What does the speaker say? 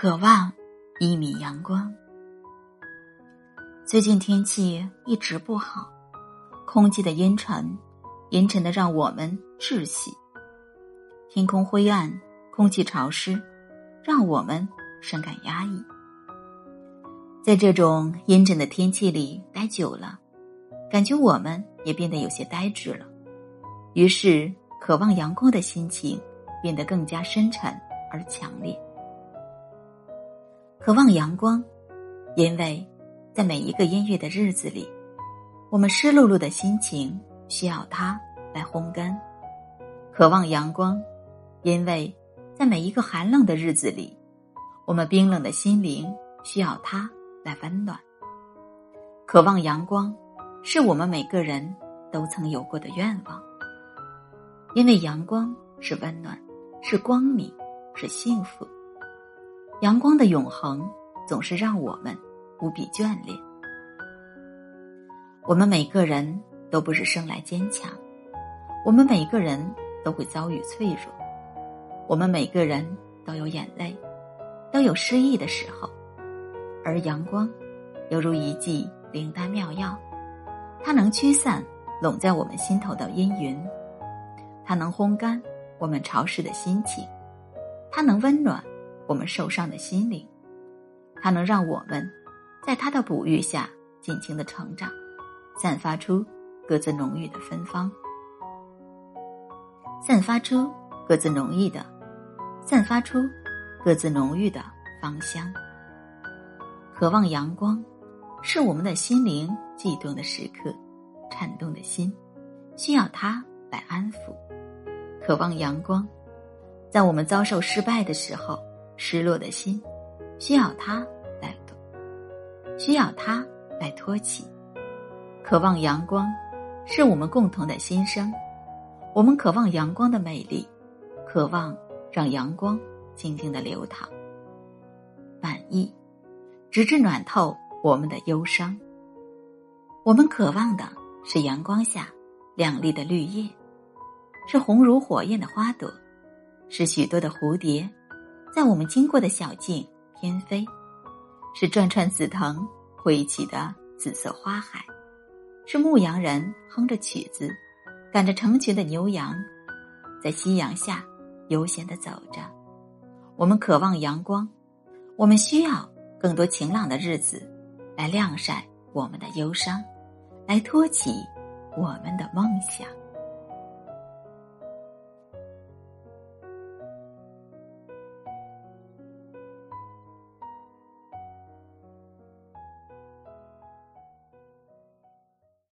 渴望一米阳光。最近天气一直不好，空气的阴沉，阴沉的让我们窒息；天空灰暗，空气潮湿，让我们深感压抑。在这种阴沉的天气里待久了，感觉我们也变得有些呆滞了。于是，渴望阳光的心情变得更加深沉而强烈。渴望阳光，因为在每一个阴郁的日子里，我们湿漉漉的心情需要它来烘干；渴望阳光，因为在每一个寒冷的日子里，我们冰冷的心灵需要它来温暖。渴望阳光，是我们每个人都曾有过的愿望，因为阳光是温暖，是光明，是幸福。阳光的永恒总是让我们无比眷恋。我们每个人都不是生来坚强，我们每个人都会遭遇脆弱，我们每个人都有眼泪，都有失意的时候。而阳光，犹如一剂灵丹妙药，它能驱散笼在我们心头的阴云，它能烘干我们潮湿的心情，它能温暖。我们受伤的心灵，它能让我们在它的哺育下尽情的成长，散发出各自浓郁的芬芳，散发出各自浓郁的，散发出各自浓郁的芳香。渴望阳光，是我们的心灵悸动的时刻，颤动的心需要它来安抚。渴望阳光，在我们遭受失败的时候。失落的心，需要它来托，需要它来托起。渴望阳光，是我们共同的心声。我们渴望阳光的美丽，渴望让阳光静静的流淌，满意，直至暖透我们的忧伤。我们渴望的是阳光下亮丽的绿叶，是红如火焰的花朵，是许多的蝴蝶。在我们经过的小径翩飞，是转串紫藤挥起的紫色花海，是牧羊人哼着曲子，赶着成群的牛羊，在夕阳下悠闲的走着。我们渴望阳光，我们需要更多晴朗的日子，来晾晒我们的忧伤，来托起我们的梦想。